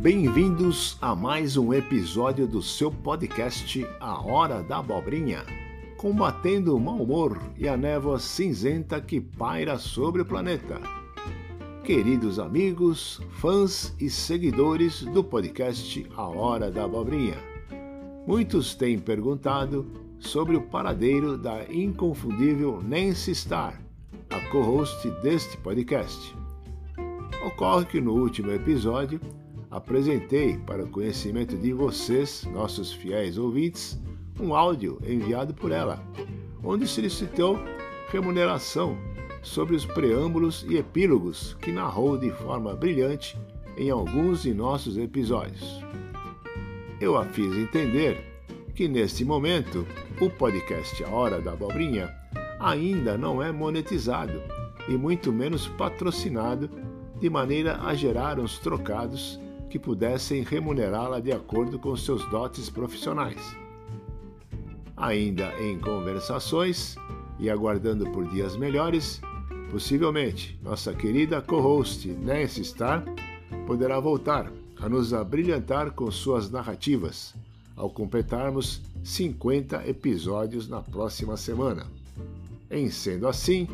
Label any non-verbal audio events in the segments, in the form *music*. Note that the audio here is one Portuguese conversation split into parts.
Bem-vindos a mais um episódio do seu podcast A Hora da Abobrinha, combatendo o mau humor e a névoa cinzenta que paira sobre o planeta. Queridos amigos, fãs e seguidores do podcast A Hora da Abobrinha, muitos têm perguntado sobre o paradeiro da inconfundível Nancy Starr, a co-host deste podcast. Ocorre que no último episódio apresentei para o conhecimento de vocês, nossos fiéis ouvintes, um áudio enviado por ela, onde solicitou remuneração sobre os preâmbulos e epílogos que narrou de forma brilhante em alguns de nossos episódios. Eu a fiz entender que neste momento o podcast A Hora da Abobrinha ainda não é monetizado e muito menos patrocinado de maneira a gerar uns trocados que pudessem remunerá-la de acordo com seus dotes profissionais. Ainda em conversações e aguardando por dias melhores, possivelmente nossa querida co-host Nancy Starr poderá voltar a nos abrilhantar com suas narrativas ao completarmos 50 episódios na próxima semana. Em sendo assim,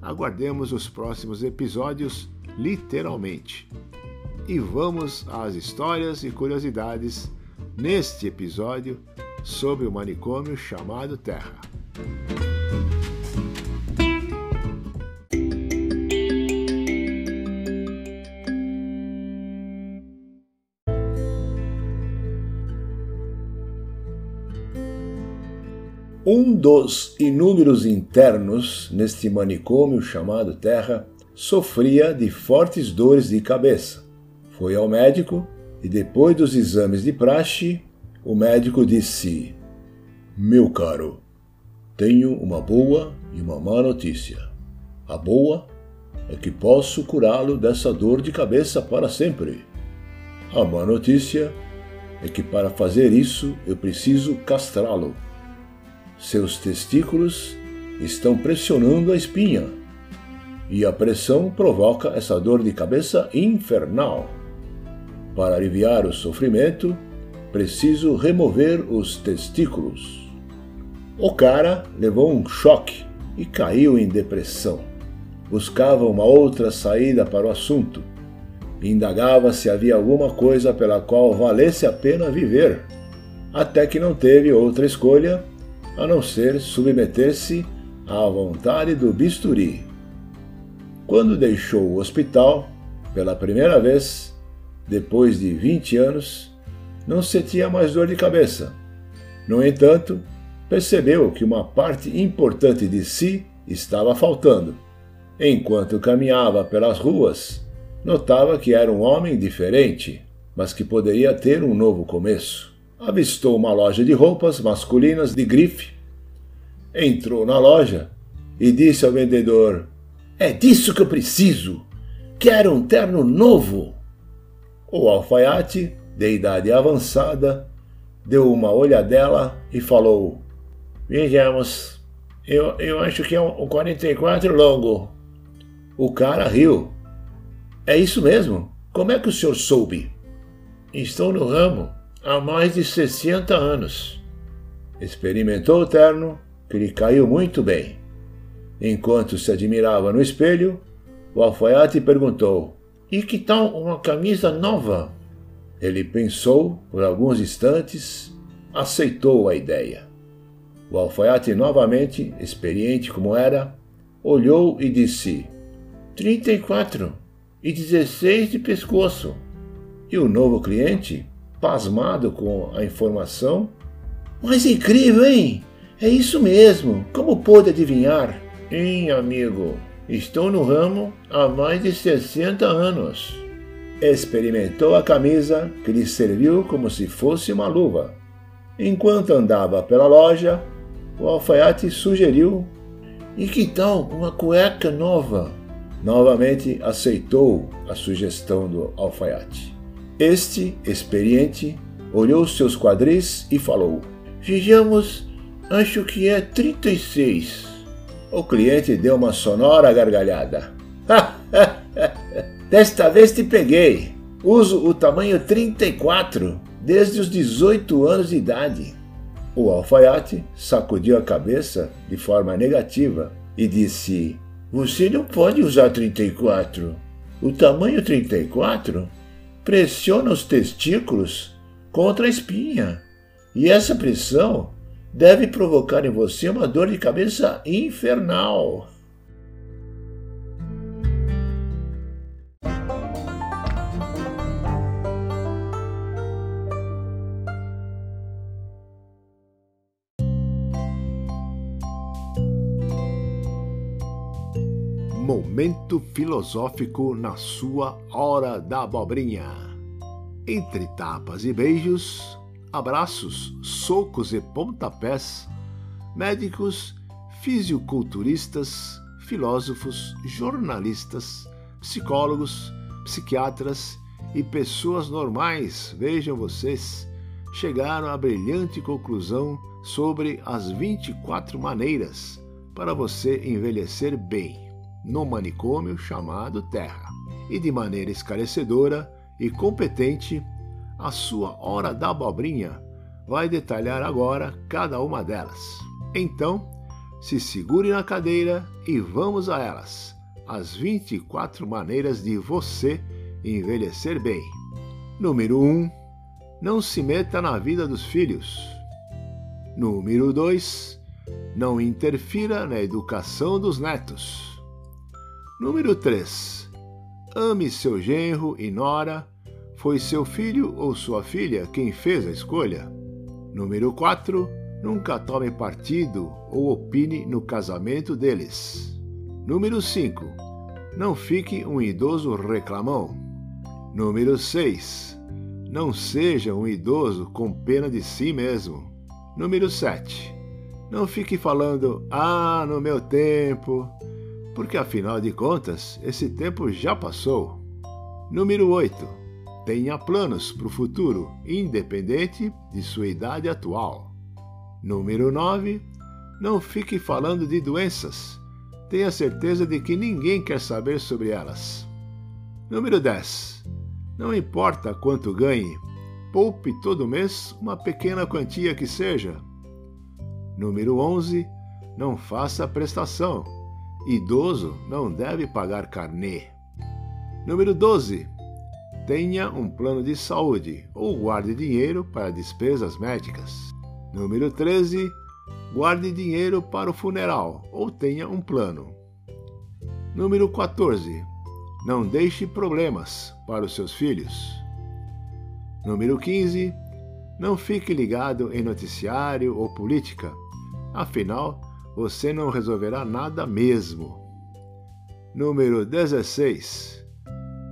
aguardemos os próximos episódios literalmente. E vamos às histórias e curiosidades neste episódio sobre o manicômio chamado Terra. Um dos inúmeros internos neste manicômio chamado Terra sofria de fortes dores de cabeça. Foi ao médico e, depois dos exames de praxe, o médico disse: Meu caro, tenho uma boa e uma má notícia. A boa é que posso curá-lo dessa dor de cabeça para sempre. A má notícia é que para fazer isso eu preciso castrá-lo. Seus testículos estão pressionando a espinha e a pressão provoca essa dor de cabeça infernal. Para aliviar o sofrimento, preciso remover os testículos. O cara levou um choque e caiu em depressão. Buscava uma outra saída para o assunto. Indagava se havia alguma coisa pela qual valesse a pena viver, até que não teve outra escolha a não ser submeter-se à vontade do bisturi. Quando deixou o hospital, pela primeira vez, depois de 20 anos, não sentia mais dor de cabeça. No entanto, percebeu que uma parte importante de si estava faltando. Enquanto caminhava pelas ruas, notava que era um homem diferente, mas que poderia ter um novo começo. Avistou uma loja de roupas masculinas de grife. Entrou na loja e disse ao vendedor: é disso que eu preciso. Quero um terno novo. O alfaiate, de idade avançada, deu uma olhadela e falou: Vejamos, eu, eu acho que é um 44 longo. O cara riu. É isso mesmo? Como é que o senhor soube? Estou no ramo há mais de 60 anos. Experimentou o terno, que lhe caiu muito bem. Enquanto se admirava no espelho, o alfaiate perguntou: E que tal uma camisa nova? Ele pensou por alguns instantes, aceitou a ideia. O alfaiate, novamente, experiente como era, olhou e disse: Trinta e quatro e dezesseis de pescoço. E o novo cliente, pasmado com a informação, mas incrível, hein? É isso mesmo! Como pôde adivinhar? Hein, amigo, estou no ramo há mais de 60 anos. Experimentou a camisa que lhe serviu como se fosse uma luva. Enquanto andava pela loja, o alfaiate sugeriu: E que tal uma cueca nova? Novamente aceitou a sugestão do alfaiate. Este, experiente, olhou seus quadris e falou: Vejamos, acho que é 36. O cliente deu uma sonora gargalhada. *laughs* Desta vez te peguei. Uso o tamanho 34 desde os 18 anos de idade. O alfaiate sacudiu a cabeça de forma negativa e disse: Você não pode usar 34. O tamanho 34 pressiona os testículos contra a espinha. E essa pressão deve provocar em você uma dor de cabeça infernal. Momento filosófico na sua hora da abobrinha. Entre tapas e beijos, abraços, socos e pontapés, médicos, fisiculturistas, filósofos, jornalistas, psicólogos, psiquiatras e pessoas normais, vejam vocês, chegaram à brilhante conclusão sobre as 24 maneiras para você envelhecer bem no manicômio chamado Terra. E de maneira esclarecedora e competente, a sua Hora da Abobrinha vai detalhar agora cada uma delas. Então, se segure na cadeira e vamos a elas. As 24 maneiras de você envelhecer bem. Número 1. Não se meta na vida dos filhos. Número 2. Não interfira na educação dos netos. Número 3. Ame seu genro e nora. Foi seu filho ou sua filha quem fez a escolha? Número 4. Nunca tome partido ou opine no casamento deles. Número 5. Não fique um idoso reclamão. Número 6. Não seja um idoso com pena de si mesmo. Número 7. Não fique falando, ah, no meu tempo porque afinal de contas, esse tempo já passou. Número 8. Tenha planos para o futuro, independente de sua idade atual. Número 9. Não fique falando de doenças. Tenha certeza de que ninguém quer saber sobre elas. Número 10. Não importa quanto ganhe, poupe todo mês uma pequena quantia que seja. Número 11. Não faça prestação Idoso não deve pagar carnê. Número 12. Tenha um plano de saúde ou guarde dinheiro para despesas médicas. Número 13. Guarde dinheiro para o funeral ou tenha um plano. Número 14. Não deixe problemas para os seus filhos. Número 15. Não fique ligado em noticiário ou política. Afinal, você não resolverá nada mesmo. Número 16.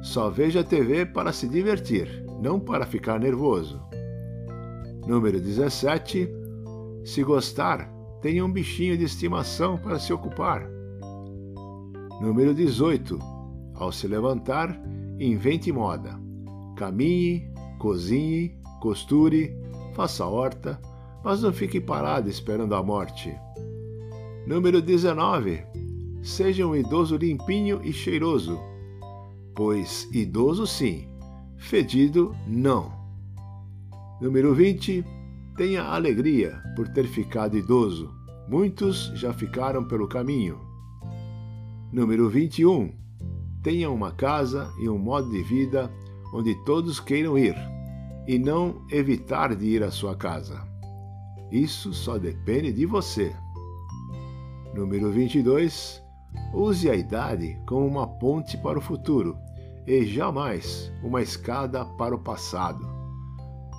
Só veja TV para se divertir, não para ficar nervoso. Número 17. Se gostar, tenha um bichinho de estimação para se ocupar. Número 18. Ao se levantar, invente moda. Caminhe, cozinhe, costure, faça horta, mas não fique parado esperando a morte. Número 19. Seja um idoso limpinho e cheiroso, pois idoso sim, fedido não. Número 20. Tenha alegria por ter ficado idoso. Muitos já ficaram pelo caminho. Número 21. Tenha uma casa e um modo de vida onde todos queiram ir, e não evitar de ir à sua casa. Isso só depende de você. Número 22. Use a idade como uma ponte para o futuro e jamais uma escada para o passado.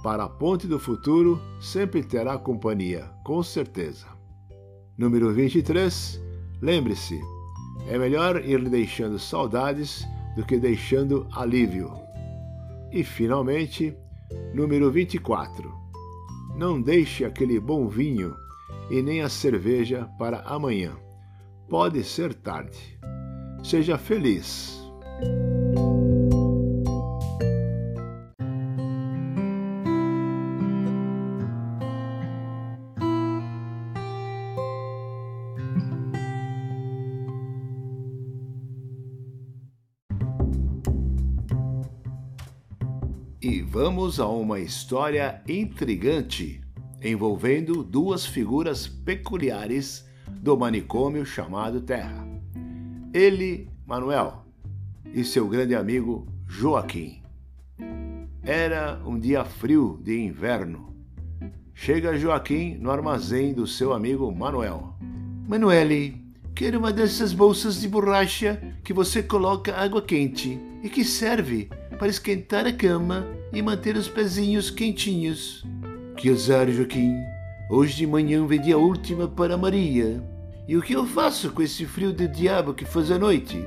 Para a ponte do futuro sempre terá companhia, com certeza. Número 23. Lembre-se, é melhor ir deixando saudades do que deixando alívio. E finalmente, número 24. Não deixe aquele bom vinho e nem a cerveja para amanhã. Pode ser tarde. Seja feliz. E vamos a uma história intrigante envolvendo duas figuras peculiares do manicômio chamado Terra. Ele, Manuel, e seu grande amigo Joaquim. Era um dia frio de inverno. Chega Joaquim no armazém do seu amigo Manuel. Manuele, quero uma dessas bolsas de borracha que você coloca água quente e que serve para esquentar a cama e manter os pezinhos quentinhos. Que azar, Joaquim. Hoje de manhã vendi a última para Maria. E o que eu faço com esse frio de diabo que faz a noite?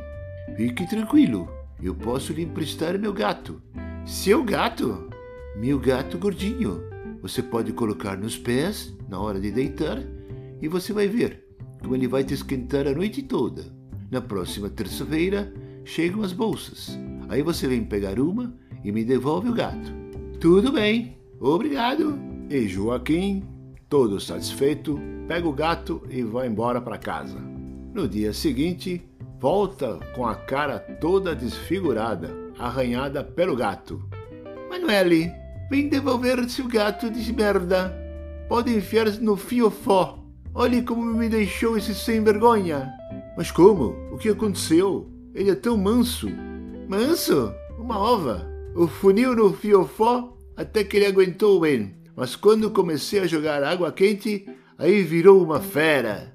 Fique tranquilo, eu posso lhe emprestar meu gato. Seu gato? Meu gato gordinho. Você pode colocar nos pés na hora de deitar e você vai ver como ele vai te esquentar a noite toda. Na próxima terça-feira chegam as bolsas. Aí você vem pegar uma e me devolve o gato. Tudo bem, obrigado. E Joaquim, todo satisfeito, pega o gato e vai embora para casa. No dia seguinte, volta com a cara toda desfigurada, arranhada pelo gato. Manuele, vem devolver seu gato de merda. Pode enfiar no fiofó. Olhe como me deixou esse sem vergonha. Mas como? O que aconteceu? Ele é tão manso. Manso? Uma ova. O funil no fiofó até que ele aguentou bem. Mas quando comecei a jogar água quente, aí virou uma fera.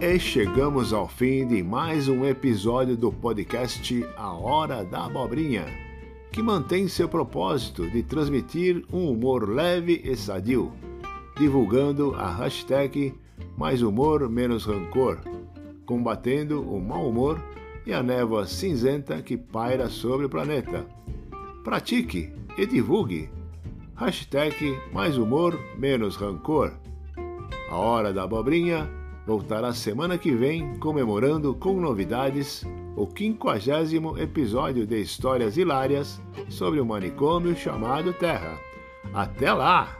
E chegamos ao fim de mais um episódio do podcast A Hora da Abobrinha, que mantém seu propósito de transmitir um humor leve e sadio, divulgando a hashtag Mais Humor Menos Rancor, combatendo o mau humor e a névoa cinzenta que paira sobre o planeta. Pratique e divulgue. Hashtag Mais Humor Menos Rancor. A Hora da Abobrinha voltará semana que vem comemorando com novidades o quinquagésimo episódio de Histórias Hilárias sobre o manicômio chamado Terra. Até lá!